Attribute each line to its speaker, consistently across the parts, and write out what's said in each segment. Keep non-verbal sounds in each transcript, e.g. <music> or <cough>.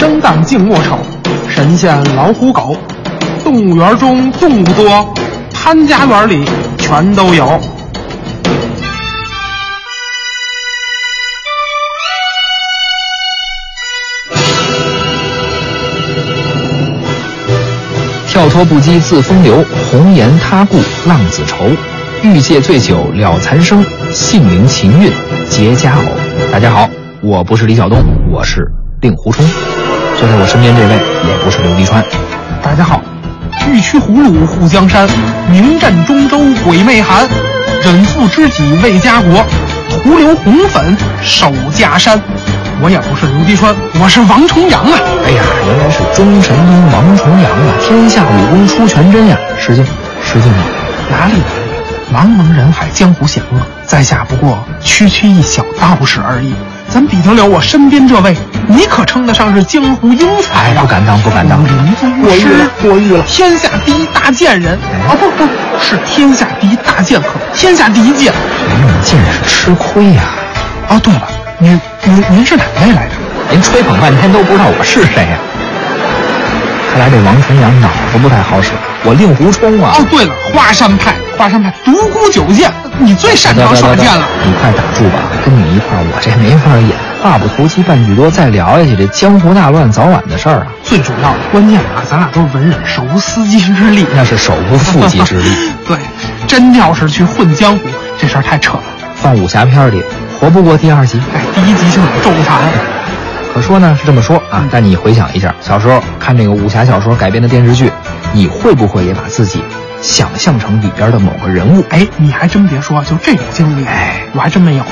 Speaker 1: 生旦净末丑，神仙老虎狗，动物园中动物多，潘家园里全都有。
Speaker 2: 跳脱不羁自风流，红颜他顾浪子愁。欲借醉酒了残生，性灵情韵结佳偶。大家好，我不是李晓东，我是令狐冲。坐在我身边这位也不是刘迪川。
Speaker 1: 大家好，欲驱胡虏护江山，名震中州鬼魅寒。忍负知己为家国，徒留红粉守家山。我也不是刘迪川，我是王重阳啊！
Speaker 2: 哎呀，原来是忠神兵王重阳啊！天下武功出全真呀！失敬，失敬了。
Speaker 1: 哪里哪里，茫茫人海，江湖险恶，在下不过区区一小道士而已。咱比得了我身边这位？你可称得上是江湖英才啊！
Speaker 2: 不敢当，不敢当。
Speaker 1: 过誉了，过誉了！天下第一大贱人啊！不不，是天下第一大剑客，天下第一剑。
Speaker 2: 你见识吃亏呀！
Speaker 1: 哦，对了。您您您是哪位来着？
Speaker 2: 您吹捧半天都不知道我是谁呀？看来这王重阳脑子不太好使。我令狐冲啊！
Speaker 1: 哦，对了，华山派，华山派独孤九剑，你最擅长耍剑了。
Speaker 2: 你快打住吧，跟你一块儿我这没法演。话不投机半句多，再聊下去这江湖大乱早晚的事儿啊。
Speaker 1: 最主要的关键啊，咱俩都是文人，手无缚鸡之力。
Speaker 2: 那是手无缚鸡之力。<laughs>
Speaker 1: 对，真要是去混江湖，这事儿太扯了。
Speaker 2: 放武侠片里。活不过第二集，
Speaker 1: 哎，第一集就有重残。
Speaker 2: 可说呢是这么说啊，但你回想一下，小时候看这个武侠小说改编的电视剧，你会不会也把自己想象成里边的某个人物？
Speaker 1: 哎，你还真别说，就这种经历，哎，我还真没有。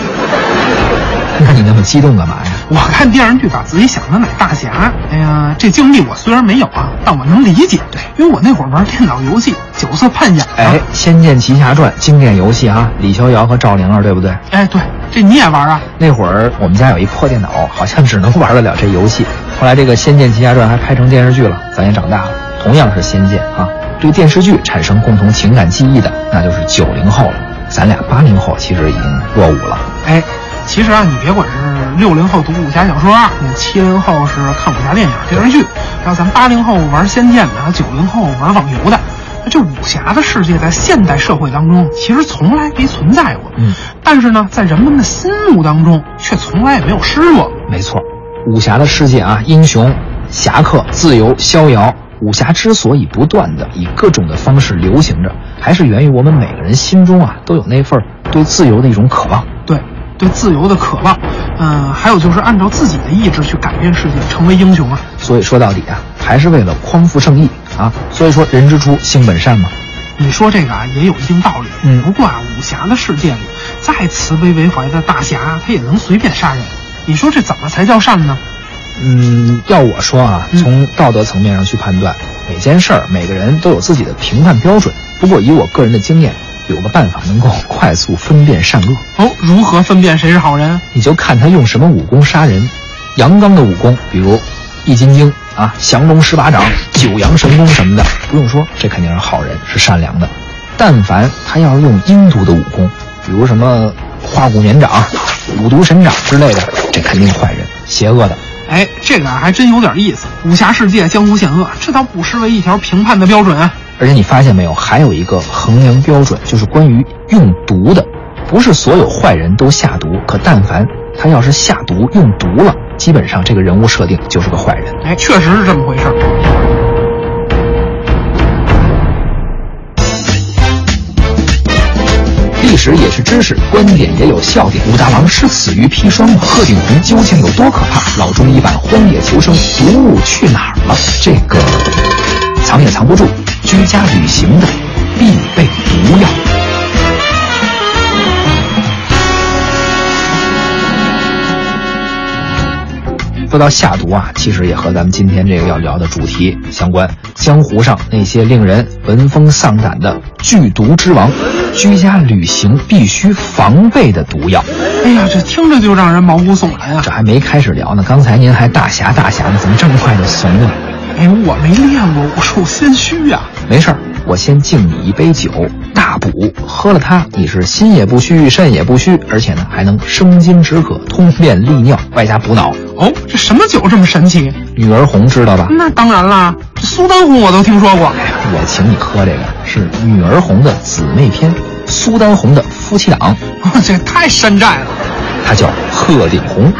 Speaker 2: 那你那么激动干嘛呀？
Speaker 1: 我看电视剧把自己想成乃大侠。哎呀，这经历我虽然没有啊，但我能理解。对，因为我那会儿玩电脑游戏，角色扮演。
Speaker 2: 哎，《仙剑奇侠传》经典游戏啊，李逍遥和赵灵儿，对不对？
Speaker 1: 哎，对，这你也玩啊？
Speaker 2: 那会儿我们家有一破电脑，好像只能玩得了这游戏。后来这个《仙剑奇侠传》还拍成电视剧了，咱也长大了。同样是仙剑啊，对电视剧产生共同情感记忆的，那就是九零后了。咱俩八零后其实已经落伍了。
Speaker 1: 哎。其实啊，你别管是六零后读武侠小说，你七零后是看武侠电影电视剧，还有咱八零后玩仙剑的，九零后玩网游的，那这武侠的世界在现代社会当中其实从来没存在过。
Speaker 2: 嗯，
Speaker 1: 但是呢，在人们的心目当中却从来也没有失落。
Speaker 2: 没错，武侠的世界啊，英雄、侠客、自由、逍遥，武侠之所以不断的以各种的方式流行着，还是源于我们每个人心中啊都有那份对自由的一种渴望。
Speaker 1: 对。对自由的渴望，嗯，还有就是按照自己的意志去改变世界，成为英雄啊。
Speaker 2: 所以说到底啊，还是为了匡扶正义啊。所以说人之初性本善嘛。
Speaker 1: 你说这个啊，也有一定道理。
Speaker 2: 嗯，
Speaker 1: 不过啊，武侠的世界里，再慈悲为怀的大侠，他也能随便杀人。你说这怎么才叫善呢？
Speaker 2: 嗯，要我说啊，从道德层面上去判断，每件事儿，每个人都有自己的评判标准。不过以我个人的经验。有个办法能够 <laughs> 快速分辨善恶
Speaker 1: 哦，如何分辨谁是好人？
Speaker 2: 你就看他用什么武功杀人。阳刚的武功，比如易筋经啊、降龙十八掌、九阳神功什么的，不用说，这肯定是好人，是善良的。但凡他要是用阴毒的武功，比如什么化骨绵掌、五毒神掌之类的，这肯定坏人，邪恶的。
Speaker 1: 哎，这个还真有点意思。武侠世界江湖险恶，这倒不失为一条评判的标准啊。
Speaker 2: 而且你发现没有，还有一个衡量标准，就是关于用毒的，不是所有坏人都下毒，可但凡他要是下毒用毒了，基本上这个人物设定就是个坏人。
Speaker 1: 哎，确实是这么回事儿。
Speaker 2: 历史也是知识，观点也有笑点。武大郎是死于砒霜吗？鹤顶红究竟有多可怕？老中医版《荒野求生》，毒物去哪儿了？这个藏也藏不住。居家旅行的必备毒药。说到下毒啊，其实也和咱们今天这个要聊的主题相关。江湖上那些令人闻风丧胆的剧毒之王，居家旅行必须防备的毒药。
Speaker 1: 哎呀，这听着就让人毛骨悚然啊！
Speaker 2: 这还没开始聊呢，刚才您还大侠大侠呢，怎么这么快就怂了？
Speaker 1: 哎，我没练过，我受心虚呀。
Speaker 2: 没事儿，我先敬你一杯酒，大补，喝了它，你是心也不虚，肾也不虚，而且呢还能生津止渴、通便利尿，外加补脑。
Speaker 1: 哦，这什么酒这么神奇？
Speaker 2: 女儿红知道吧？
Speaker 1: 那当然啦，这苏丹红我都听说过。
Speaker 2: 我请你喝这个是女儿红的姊妹篇，苏丹红的夫妻档，
Speaker 1: 这太山寨了。
Speaker 2: 它叫鹤顶红。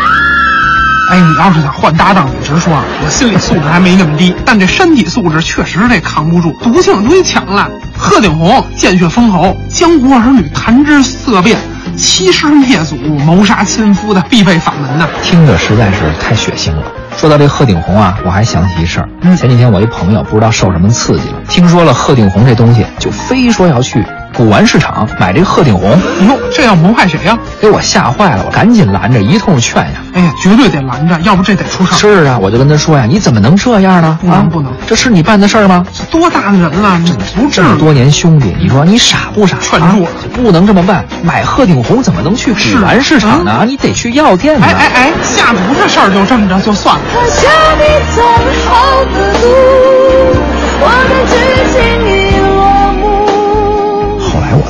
Speaker 1: 哎，你要是想换搭档，你直说啊，我心理素质还没那么低，但这身体素质确实这扛不住，毒性忒强了。鹤顶红，见血封喉，江湖儿女谈之色变，欺师灭祖、谋杀亲夫的必备法门呐。
Speaker 2: 听着实在是太血腥了。说到这鹤顶红啊，我还想起一事儿。
Speaker 1: 嗯
Speaker 2: 前几天我一朋友不知道受什么刺激了，听说了鹤顶红这东西，就非说要去古玩市场买这个鹤顶红，
Speaker 1: 哟，这要谋害谁呀、
Speaker 2: 给我吓坏了，我赶紧拦着，一通劝呀。
Speaker 1: 哎呀，绝对得拦着，要不这得出事儿。
Speaker 2: 是啊，我就跟他说呀，你怎么能这样呢？啊，
Speaker 1: 不能不能
Speaker 2: 这是你办的事儿吗？
Speaker 1: 多大的人了，你不至于。
Speaker 2: 这么多年兄弟，你说你傻不傻？
Speaker 1: 劝住
Speaker 2: 啊不能这么办。买鹤顶红怎么能去古玩市场呢？你得去药店呢。
Speaker 1: 哎哎哎，下毒这事儿就这么着就算了。
Speaker 3: 可下你总好的毒，我的剧情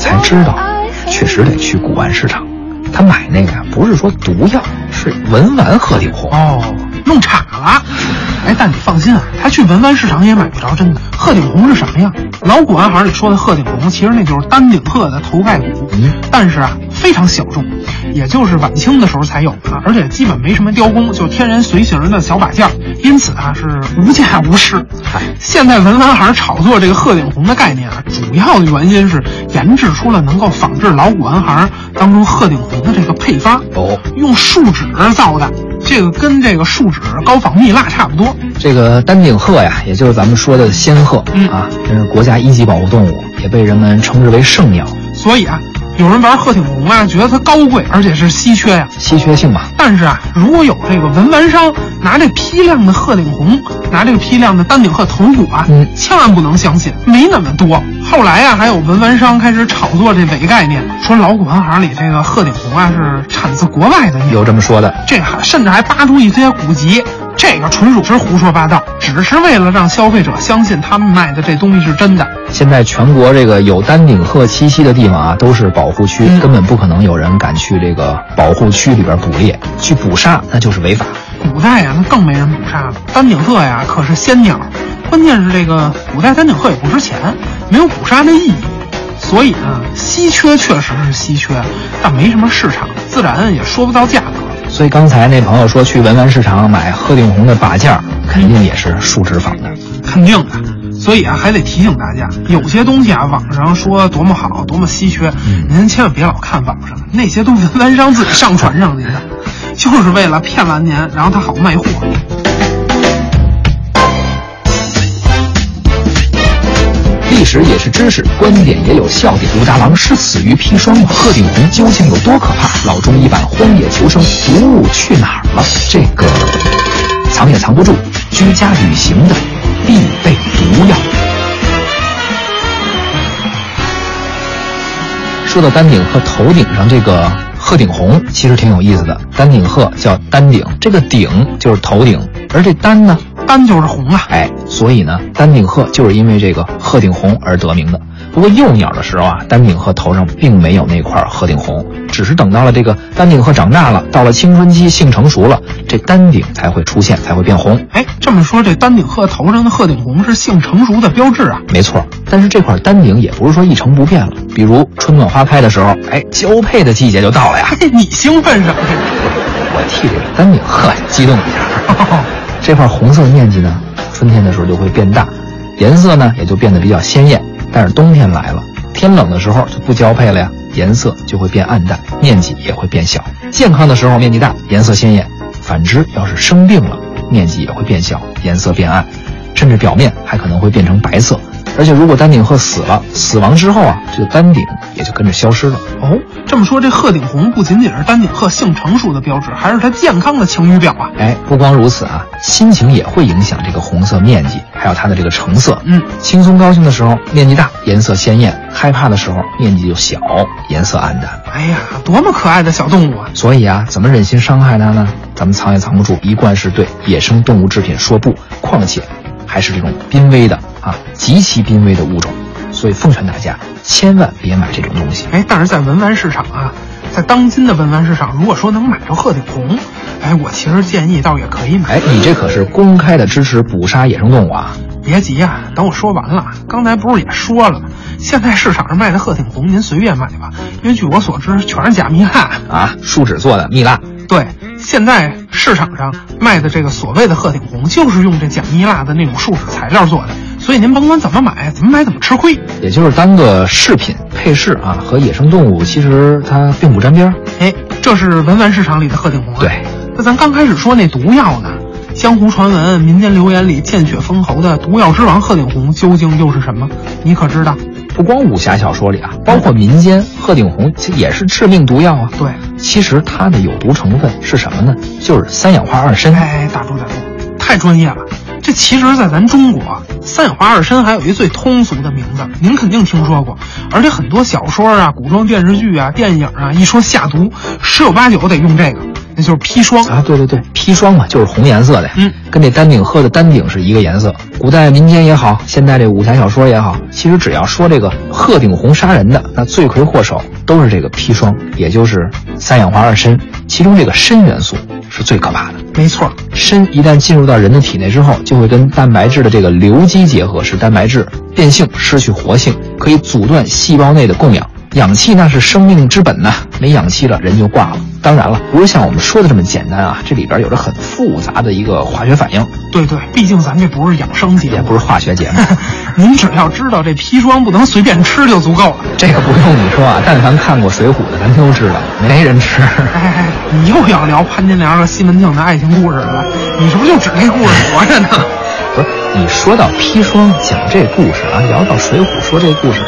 Speaker 2: 才知道，确实得去古玩市场。他买那个呀，不是说毒药，是文玩鹤顶红。
Speaker 1: 哦，弄岔了。哎，但你放心啊，他去文玩市场也买不着真的。鹤顶红是什么呀？老古玩行里说的鹤顶红，其实那就是丹顶鹤的头盖骨，
Speaker 2: 嗯
Speaker 1: 但是啊非常小众，也就是晚清的时候才有的，而且基本没什么雕工，就天然随形的小把件儿，因此啊是无价无市。
Speaker 2: 嗨
Speaker 1: 现在文玩行炒作这个鹤顶红的概念啊，主要的原因是研制出了能够仿制老古玩行当中鹤顶红的这个配方。
Speaker 2: 哦，
Speaker 1: 用树脂造的，这个跟这个树脂高仿蜜蜡差不多。
Speaker 2: 这个丹顶鹤呀，也就是咱们说的仙鹤、
Speaker 1: 嗯
Speaker 2: 啊，这是国家一级保护动物，也被人们称之为圣鸟，
Speaker 1: 所以啊，有人玩鹤顶红啊，觉得它高贵，而且是稀缺呀、
Speaker 2: 稀缺性吧。
Speaker 1: 但是啊，如果有这个文玩商拿这批量的鹤顶红，拿这个批量的丹顶鹤头骨啊，
Speaker 2: 嗯
Speaker 1: 千万不能相信，没那么多。后来啊，还有文玩商开始炒作这伪概念，说老古玩行里这个鹤顶红啊是产自国外的，
Speaker 2: 有这么说的，
Speaker 1: 这还甚至还扒出一些古籍，这个纯属是胡说八道，只是为了让消费者相信他们卖的这东西是真的。
Speaker 2: 现在全国这个有丹顶鹤栖息的地方啊，都是保护区，
Speaker 1: 嗯
Speaker 2: 根本不可能有人敢去这个保护区里边捕猎，去捕杀那就是违法。
Speaker 1: 古代呀，那更没人捕杀了。丹顶鹤呀，可是仙鸟，关键是这个古代丹顶鹤也不值钱，没有捕杀的意义。所以呢，稀缺确实是稀缺，但没什么市场，自然也说不到价格。
Speaker 2: 所以刚才那朋友说去文玩市场买鹤顶红的把件儿，肯定也是树脂仿的。
Speaker 1: 肯定的。所以啊，还得提醒大家，有些东西啊，网上说多么好，多么稀缺，
Speaker 2: 嗯
Speaker 1: 您千万别老看网上，那些都文玩商自己上传上去的，就是为了骗完您，然后他好卖货。
Speaker 2: 历史也是知识，观点也有笑点。武大郎是死于砒霜吗？鹤顶红究竟有多可怕？老中医版《荒野求生》，毒物去哪儿了？这个藏也藏不住，居家旅行的必备毒药。说到丹顶鹤头顶上这个鹤顶红，其实挺有意思的。丹顶鹤叫丹顶，这个顶就是头顶，而这丹呢，
Speaker 1: 丹就是红啊，
Speaker 2: 哎，所以呢，丹顶鹤就是因为这个鹤顶红而得名的。不过幼鸟的时候啊，丹顶鹤头上并没有那块鹤顶红，只是等到了这个丹顶鹤长大了，到了青春期，性成熟了，这丹顶才会出现，才会变红。
Speaker 1: 哎，这么说，这丹顶鹤头上的鹤顶红是性成熟的标志啊。
Speaker 2: 没错，但是这块丹顶也不是说一成不变了。比如春暖花开的时候，哎，交配的季节就到了呀。
Speaker 1: 嘿，你兴奋什么呀？
Speaker 2: 我替这个丹顶鹤激动一下。<laughs> 这块红色面积呢，春天的时候就会变大，颜色呢也就变得比较鲜艳。但是冬天来了，天冷的时候就不交配了呀，颜色就会变暗淡，面积也会变小。健康的时候面积大，颜色鲜艳；反之，要是生病了，面积也会变小，颜色变暗，甚至表面还可能会变成白色，而且如果丹顶鹤死了，死亡之后啊，这个丹顶也就跟着消失了。
Speaker 1: 哦，这么说，这鹤顶红不仅仅是丹顶鹤性成熟的标志，还是它健康的晴雨表啊！
Speaker 2: 哎，不光如此啊，心情也会影响这个红色面积，还有它的这个成色。
Speaker 1: 嗯，
Speaker 2: 轻松高兴的时候面积大，颜色鲜艳；害怕的时候面积就小，颜色暗淡。
Speaker 1: 哎呀，多么可爱的小动物啊！
Speaker 2: 所以啊，怎么忍心伤害它呢？咱们藏也藏不住，一贯是对野生动物制品说不，况且还是这种濒危的啊，极其濒危的物种。所以奉劝大家，千万别买这种东西。
Speaker 1: 哎，但是在文玩市场啊，在当今的文玩市场，如果说能买着鹤顶红，哎，我其实建议倒也可以买。
Speaker 2: 哎，你这可是公开的支持捕杀野生动物啊！
Speaker 1: 别急呀、等我说完了。刚才不是也说了吗，现在市场上卖的鹤顶红，您随便买吧，因为据我所知，全是假蜜蜡。
Speaker 2: 啊，树脂做的蜜蜡，
Speaker 1: 对，现在市场上卖的这个所谓的鹤顶红，就是用这假蜜蜡的那种树脂材料做的，所以您甭管怎么买，怎么买怎么吃亏。
Speaker 2: 也就是当个饰品配饰啊，和野生动物其实它并不沾边儿。
Speaker 1: 哎，这是文玩市场里的鹤顶红啊。
Speaker 2: 对，
Speaker 1: 那咱刚开始说那毒药呢？江湖传闻、民间流言里见血封喉的毒药之王鹤顶红究竟又是什么？你可知道？
Speaker 2: 不光武侠小说里啊，包括民间，鹤顶红也是致命毒药啊。
Speaker 1: 对，
Speaker 2: 其实它的有毒成分是什么呢？就是三氧化二砷。
Speaker 1: 哎，打住打住，太专业了。这其实，在咱中国，三氧化二砷还有一最通俗的名字，您肯定听说过。而且很多小说啊、古装电视剧啊、电影啊，一说下毒，十有八九得用这个，那就是砒霜。
Speaker 2: 啊，对对对，砒霜嘛，就是红颜色的呀，
Speaker 1: 嗯，
Speaker 2: 跟那丹顶鹤的丹顶是一个颜色。古代民间也好，现代这武侠小说也好，其实只要说这个鹤顶红杀人的，那罪魁祸首都是这个砒霜，也就是三氧化二砷。其中这个砷元素是最可怕的。
Speaker 1: 没错，
Speaker 2: 砷一旦进入到人的体内之后，就会跟蛋白质的这个硫基结合，使蛋白质变性，失去活性，可以阻断细胞内的供氧。氧气那是生命之本呐、没氧气了，人就挂了。当然了，不是像我们说的这么简单啊，这里边有着很复杂的一个化学反应，
Speaker 1: 对对，毕竟咱这不是养生节目，
Speaker 2: 也不是化学节目。<laughs>
Speaker 1: 您只要知道这砒霜不能随便吃就足够了。
Speaker 2: 这个不用你说啊，但凡看过《水浒》的，咱都知道，没人吃。
Speaker 1: 哎哎，你又要聊潘金莲和西门庆的爱情故事了？你是不是就指那故事活着呢？<laughs>
Speaker 2: 不是，你说到砒霜讲这故事啊，聊到《水浒》说这故事，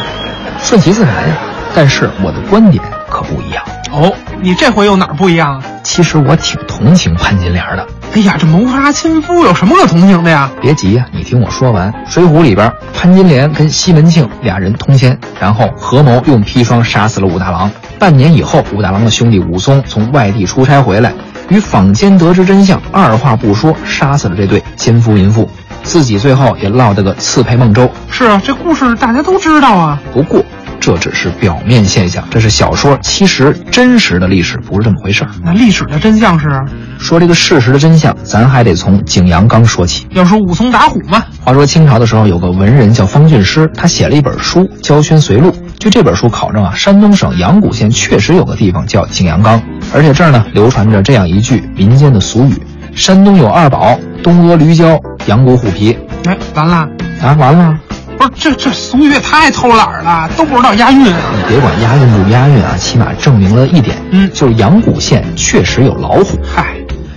Speaker 2: 顺其自然呀。但是我的观点可不一样。
Speaker 1: 哦，你这回又哪儿不一样啊？
Speaker 2: 其实我挺同情潘金莲的。
Speaker 1: 哎呀，这谋杀亲夫有什么可同情的呀？
Speaker 2: 别急呀、你听我说完。《水浒》里边，潘金莲跟西门庆俩人通奸，然后合谋用砒霜杀死了武大郎。半年以后，武大郎的兄弟武松从外地出差回来，与坊间得知真相，二话不说杀死了这对奸夫淫妇，自己最后也落得个刺配孟州。
Speaker 1: 是啊，这故事大家都知道啊。
Speaker 2: 不过，这只是表面现象，这是小说，其实真实的历史不是这么回事儿。
Speaker 1: 那历史的真相是，
Speaker 2: 说这个事实的真相，咱还得从景阳冈说起。
Speaker 1: 要说武松打虎嘛，
Speaker 2: 话说清朝的时候，有个文人叫方俊师，他写了一本书《焦宣随录》。据这本书考证啊，山东省阳谷县确实有个地方叫景阳冈，而且这儿呢流传着这样一句民间的俗语：山东有二宝，东阿驴胶，阳谷虎皮。
Speaker 1: 哎，完了，
Speaker 2: 啊，完了。
Speaker 1: 不是这这俗语也太偷懒儿了，都不知道押韵啊。
Speaker 2: 你别管押韵不押韵啊，起码证明了一点，
Speaker 1: 嗯
Speaker 2: 就是阳谷县确实有老虎。
Speaker 1: 嗨，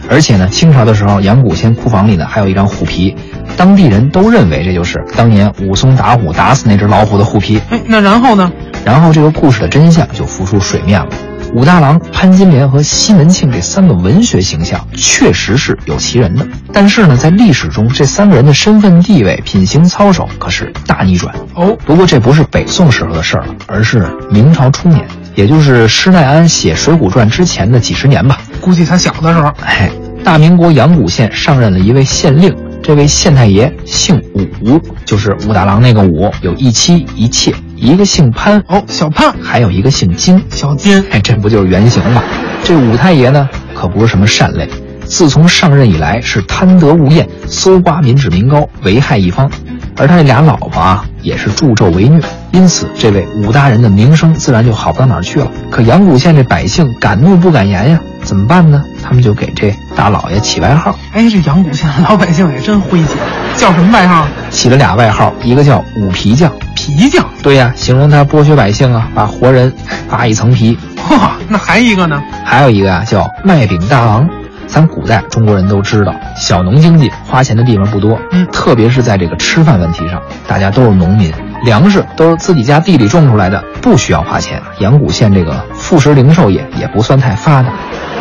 Speaker 2: 而且呢，清朝的时候，阳谷县库房里呢还有一张虎皮，当地人都认为这就是当年武松打虎打死那只老虎的虎皮。
Speaker 1: 哎，那然后呢？
Speaker 2: 然后这个故事的真相就浮出水面了。武大郎、潘金莲和西门庆这三个文学形象确实是有其人的，但是呢，在历史中这三个人的身份地位、品行操守可是大逆转。
Speaker 1: 哦，
Speaker 2: 不过这不是北宋时候的事儿了，而是明朝初年，也就是施耐庵写《水浒传》之前的几十年吧。
Speaker 1: 估计他小的时候，
Speaker 2: 哎，大明国阳谷县上任了一位县令，这位县太爷姓武，就是武大郎那个武，有一妻一妾，一个姓潘，
Speaker 1: 哦，小潘、
Speaker 2: 还有一个姓金。
Speaker 1: 小金，
Speaker 2: 哎，这不就是原型吗？这武太爷呢，可不是什么善类，自从上任以来是贪得无厌，搜刮民脂民膏，危害一方。而他这俩老婆啊，也是助纣为虐，因此这位武大人的名声自然就好不到哪儿去了。可阳谷县这百姓敢怒不敢言呀，怎么办呢？他们就给这大老爷起外号，
Speaker 1: 哎，这阳谷县的老百姓也真诙谐，叫什么外号？
Speaker 2: 起了俩外号，一个叫五皮匠，
Speaker 1: 皮匠。
Speaker 2: 对呀，形容他剥削百姓啊，把活人扒一层皮；
Speaker 1: 嚯、那还一个呢？
Speaker 2: 还有一个啊叫卖饼大王，咱古代中国人都知道，小农经济花钱的地方不多，
Speaker 1: 嗯
Speaker 2: 特别是在这个吃饭问题上，大家都是农民，粮食都是自己家地里种出来的，不需要花钱。阳谷县这个副食零售业也不算太发达，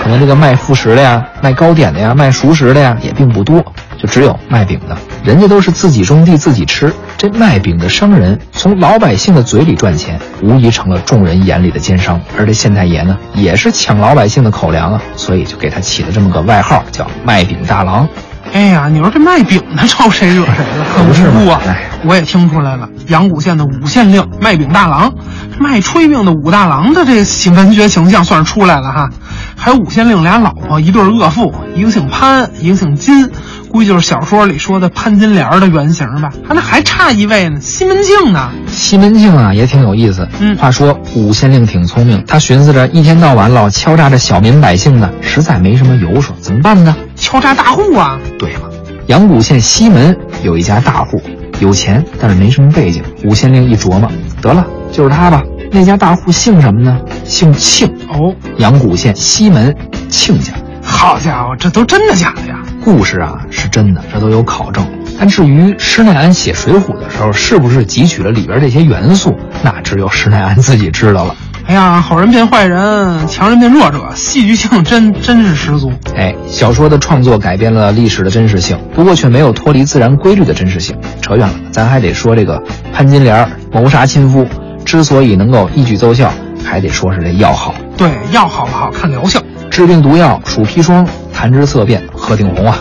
Speaker 2: 可能这个卖副食的呀、卖糕点的呀、卖熟食的呀也并不多，就只有卖饼的，人家都是自己种地自己吃。这卖饼的商人从老百姓的嘴里赚钱，无疑成了众人眼里的奸商。而这县太爷呢，也是抢老百姓的口粮啊，所以就给他起了这么个外号，叫卖饼大郎。
Speaker 1: 哎呀，你说这卖饼的招谁惹谁了？可 <laughs>
Speaker 2: 不是吗！
Speaker 1: 我也听出来了，阳谷县的五县令卖饼大郎，卖炊饼的武大郎的这个文学形象算是出来了哈。还有五县令俩老婆，一对恶妇，一个姓潘，一个姓金，估计就是小说里说的潘金莲的原型吧。啊，那还差一位呢，西门庆呢？
Speaker 2: 西门庆啊，也挺有意思。
Speaker 1: 嗯
Speaker 2: 话说五县令挺聪明，他寻思着一天到晚老敲诈着小民百姓呢，实在没什么油水，怎么办呢？
Speaker 1: 敲诈大户啊！
Speaker 2: 对了，阳谷县西门有一家大户，有钱，但是没什么背景。五县令一琢磨，得了，就是他吧。那家大户姓什么呢？姓庆，
Speaker 1: 哦，
Speaker 2: 阳谷县西门庆家。
Speaker 1: 好家伙，这都真的假的呀？
Speaker 2: 故事啊是真的，这都有考证。但至于施耐庵写《水浒》的时候，是不是汲取了里边这些元素，那只有施耐庵自己知道了。
Speaker 1: 哎呀，好人变坏人，强人变弱者，戏剧性真真是十足。
Speaker 2: 哎，小说的创作改变了历史的真实性，不过却没有脱离自然规律的真实性。扯远了，咱还得说这个潘金莲谋杀亲夫，之所以能够一举奏效，还得说是这药好。
Speaker 1: 对，药好不好看疗效。
Speaker 2: 治病毒药鼠砒霜，谈之色变，鹤顶红啊。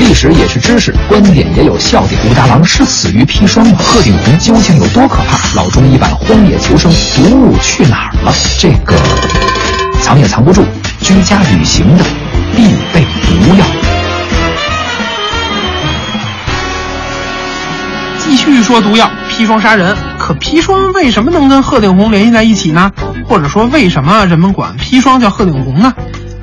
Speaker 2: 历史也是知识，观点也有笑点。武大郎是死于砒霜吗？鹤顶红究竟有多可怕？老中医版《荒野求生》，毒物去哪儿了？这个藏也藏不住，居家旅行的必备毒药。
Speaker 1: 继续说毒药砒霜杀人，可砒霜为什么能跟鹤顶红联系在一起呢？或者说，为什么人们管砒霜叫鹤顶红呢？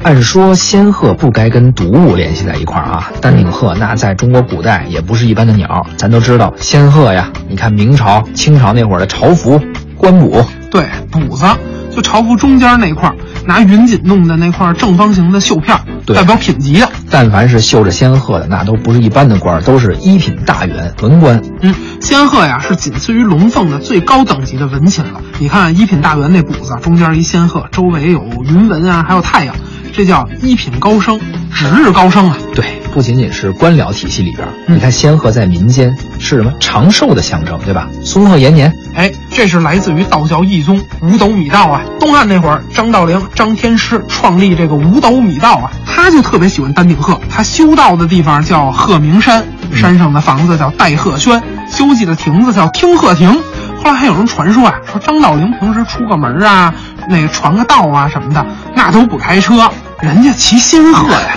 Speaker 2: 按说仙鹤不该跟毒物联系在一块儿啊，丹顶鹤那在中国古代也不是一般的鸟，咱都知道仙鹤呀。你看明朝、清朝那会儿的朝服、官补，
Speaker 1: 对，补子就朝服中间那块儿，拿云锦弄的那块正方形的绣片儿，代表品级的。
Speaker 2: 但凡是绣着仙鹤的，那都不是一般的官儿，都是一品大员、文官。
Speaker 1: 嗯，仙鹤呀是仅次于龙凤的最高等级的文禽了。你看一品大员那补子中间一仙鹤，周围有云纹啊，还有太阳，这叫一品高升，指日高升啊。
Speaker 2: 对，不仅仅是官僚体系里边你看仙鹤在民间是什么长寿的象征，对吧？松鹤延年，
Speaker 1: 哎，这是来自于道教义宗五斗米道啊。东汉那会儿，张道陵、张天师创立这个五斗米道啊，他就特别喜欢丹顶鹤。他修道的地方叫鹤鸣山，山上的房子叫戴鹤轩，休息的亭子叫听鹤亭。后来还有人传说啊，说张道陵平时出个门啊，那个传个道啊什么的，那都不开车，人家骑仙鹤呀。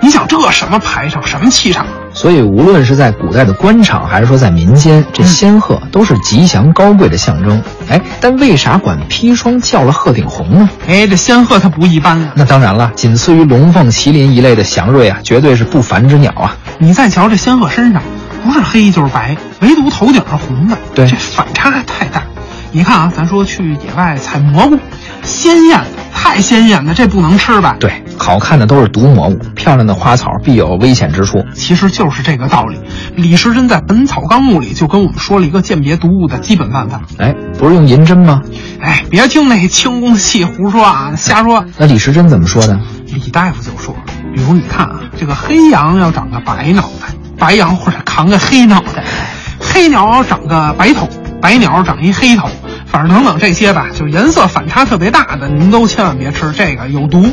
Speaker 1: 你想这什么排场，什么气场？
Speaker 2: 所以无论是在古代的官场，还是说在民间，这仙鹤都是吉祥高贵的象征。哎，但为啥管砒霜叫了鹤顶红呢？
Speaker 1: 哎，这仙鹤它不一般啊。
Speaker 2: 那当然了，仅次于龙凤、麒麟一类的祥瑞啊，绝对是不凡之鸟啊。
Speaker 1: 你再瞧这仙鹤身上，不是黑就是白，唯独头顶是红的，
Speaker 2: 对
Speaker 1: 这反差太大。你看啊，咱说去野外采蘑菇，鲜艳的，太鲜艳的，这不能吃吧？
Speaker 2: 对，好看的都是毒蘑菇，漂亮的花草必有危险之处。
Speaker 1: 其实就是这个道理。李时珍在《本草纲目》里就跟我们说了一个鉴别毒物的基本办法。
Speaker 2: 哎，不是用银针吗？
Speaker 1: 哎，别听那清宫戏胡说啊，瞎说。
Speaker 2: 那李时珍怎么说的？
Speaker 1: 李大夫就说，比如你看啊，这个黑羊要长个白脑袋，白羊或者扛个黑脑袋；黑鸟要长个白头，白鸟长一黑头。反正等等这些吧，就是颜色反差特别大的，您都千万别吃，这个有毒。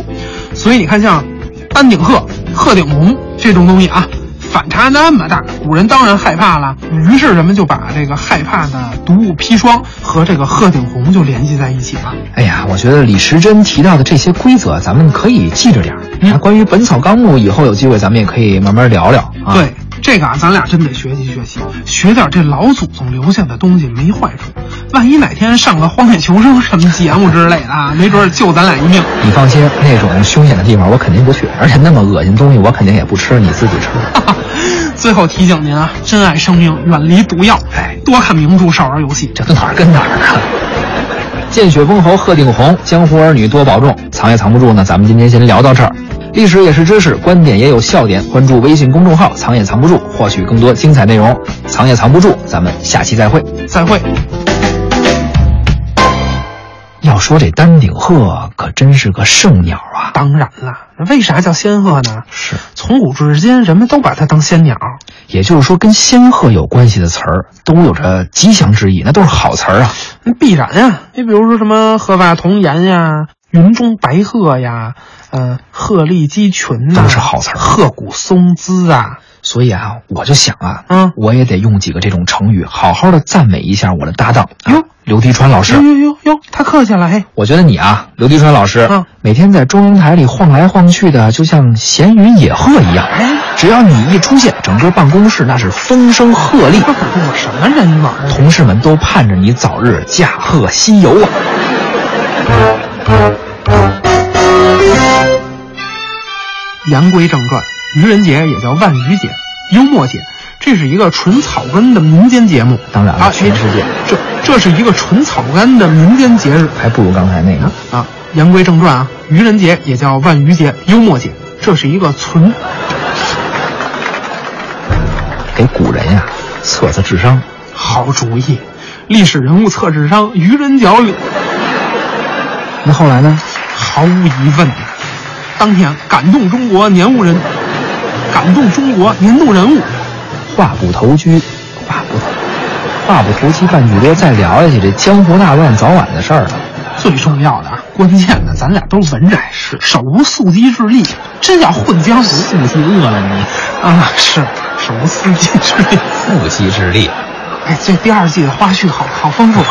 Speaker 1: 所以你看，像丹顶鹤、鹤顶红这种东西啊，反差那么大，古人当然害怕了。于是人们就把这个害怕的毒物砒霜和这个鹤顶红就联系在一起了。
Speaker 2: 哎呀，我觉得李时珍提到的这些规则，咱们可以记着点儿。关于《本草纲目》，以后有机会咱们也可以慢慢聊聊啊。
Speaker 1: 对，这个啊，咱俩真得学习学习，学点这老祖宗留下的东西没坏处。万一哪天上个《荒野求生》什么节目之类的啊，没准儿救咱俩一命。
Speaker 2: 你放心，那种凶险的地方我肯定不去，而且那么恶心东西我肯定也不吃，你自己吃。<laughs>
Speaker 1: 最后提醒您啊，珍爱生命，远离毒药，
Speaker 2: 哎
Speaker 1: 多看名著，少玩游戏。
Speaker 2: 这都哪儿跟哪儿啊？见血封喉鹤顶红，江湖儿女多保重。藏也藏不住呢，咱们今天先聊到这儿。历史也是知识，观点也有笑点。关注微信公众号“藏也藏不住”，获取更多精彩内容。藏也藏不住，咱们下期再会。
Speaker 1: 再会。
Speaker 2: 要说这丹顶鹤可真是个圣鸟啊！
Speaker 1: 当然了，为啥叫仙鹤呢？
Speaker 2: 是，
Speaker 1: 从古至今，人们都把它当仙鸟。
Speaker 2: 也就是说，跟仙鹤有关系的词儿都有着吉祥之意，那都是好词儿啊。
Speaker 1: 那必然呀，你比如说什么鹤发童颜呀、云中白鹤呀、呃鹤立鸡群呐，
Speaker 2: 都是好词儿
Speaker 1: 鹤骨松姿啊。
Speaker 2: 所以啊，我就想啊，
Speaker 1: 嗯
Speaker 2: 我也得用几个这种成语，好好的赞美一下我的搭档啊
Speaker 1: 哟
Speaker 2: 刘迪川老师
Speaker 1: 哟。哟哟哟，太客气了，嘿。
Speaker 2: 我觉得你啊，刘迪川老师，
Speaker 1: 嗯
Speaker 2: 每天在中央台里晃来晃去的，就像闲云野鹤一样。
Speaker 1: 哎
Speaker 2: 只要你一出现，整个办公室那是风声鹤唳，
Speaker 1: 我什么人缘啊？
Speaker 2: 同事们都盼着你早日驾鹤西游啊！
Speaker 1: 言归正传，愚人节也叫万愚节、幽默节，这是一个纯草根的民间节目。
Speaker 2: 当然了
Speaker 1: 啊，
Speaker 2: 全世界
Speaker 1: 这这是一个纯草根的民间节日
Speaker 2: 还不如刚才那个。
Speaker 1: 啊。言归正传啊，愚人节也叫万愚节、幽默节，这是一个纯
Speaker 2: 给古人呀测测智商。
Speaker 1: 好主意。历史人物测智商，愚人节里
Speaker 2: 那后来呢？
Speaker 1: 毫无疑问，当天感动中国年物人，感动中国年度人物。
Speaker 2: 话不投机，话不投，话不投机半句多，再聊下去，这江湖大乱早晚的事儿了。
Speaker 1: 最重要的啊，关键的，咱俩都是文人，是手无缚鸡之力，真要混江湖，
Speaker 2: 腹肌饿了你，
Speaker 1: 啊，是手无缚鸡之力。
Speaker 2: 腹肌之力。
Speaker 1: 哎，这第二季的花絮好好丰富。<laughs>